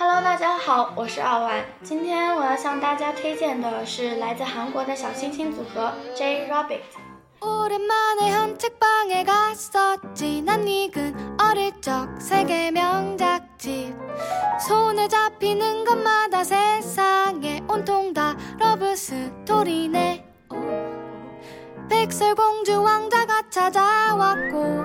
Hello，大家好，我是二万。今天我要向大家推荐的是来自韩国的小星星组合 J Rabbit。 오랜만에 헌책방에 갔었지 난 익은 어릴 적 세계 명작집 손에 잡히는 것마다 세상에 온통 다 러브 스토리네 백설공주 왕자가 찾아왔고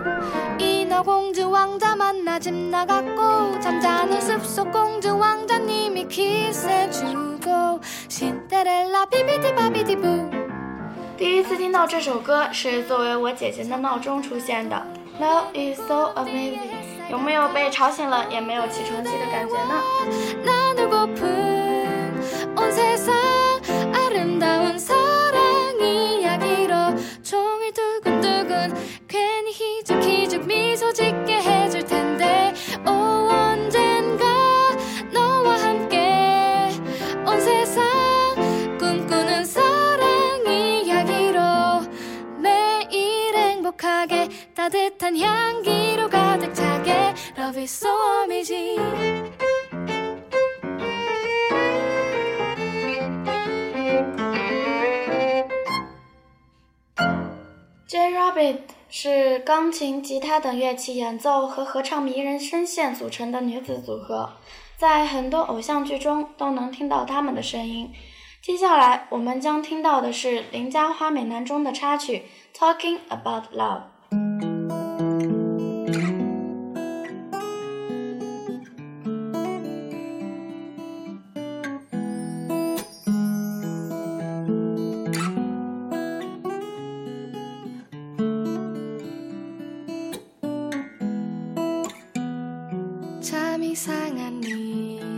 인어공주 왕자 만나 집 나갔고 잠자는 숲속 공주 왕자님이 키스해주고 신데렐라 비비디바비디부 第一次听到这首歌是作为我姐姐的闹钟出现的。Love is so amazing，有没有被吵醒了也没有起床气的感觉呢？ 따뜻한 향기로 가득 차게 Love is so amazing J Rabbit 是钢琴、吉他等乐器演奏和合唱迷人声线组成的女子组合，在很多偶像剧中都能听到她们的声音。接下来我们将听到的是《邻家花美男》中的插曲《Talking About Love》。 참 이상한 일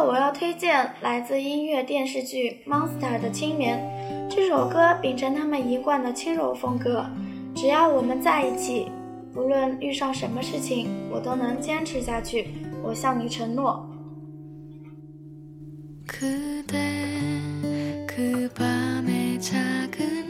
后，我要推荐来自音乐电视剧《Monster》的《青棉》这首歌，秉承他们一贯的轻柔风格。只要我们在一起，不论遇上什么事情，我都能坚持下去。我向你承诺。 그대 그 밤의 작은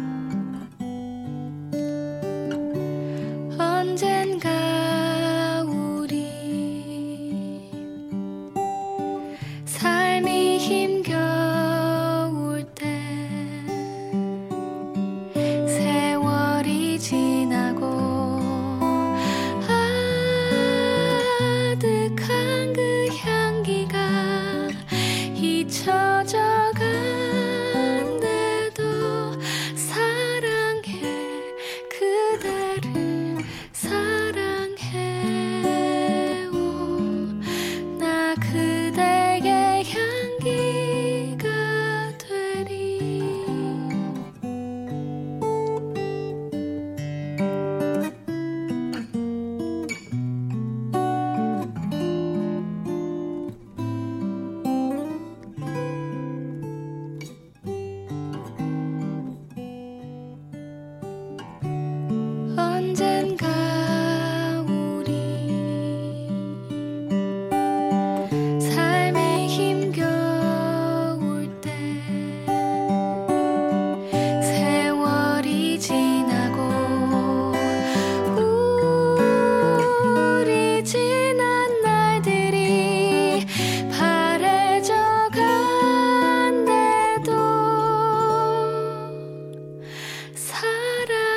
dream girl.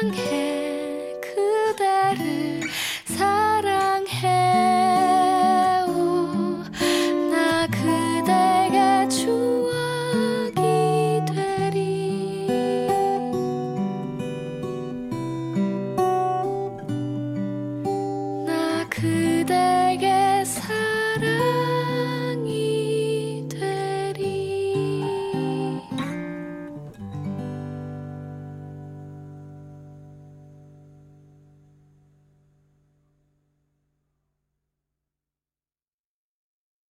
ang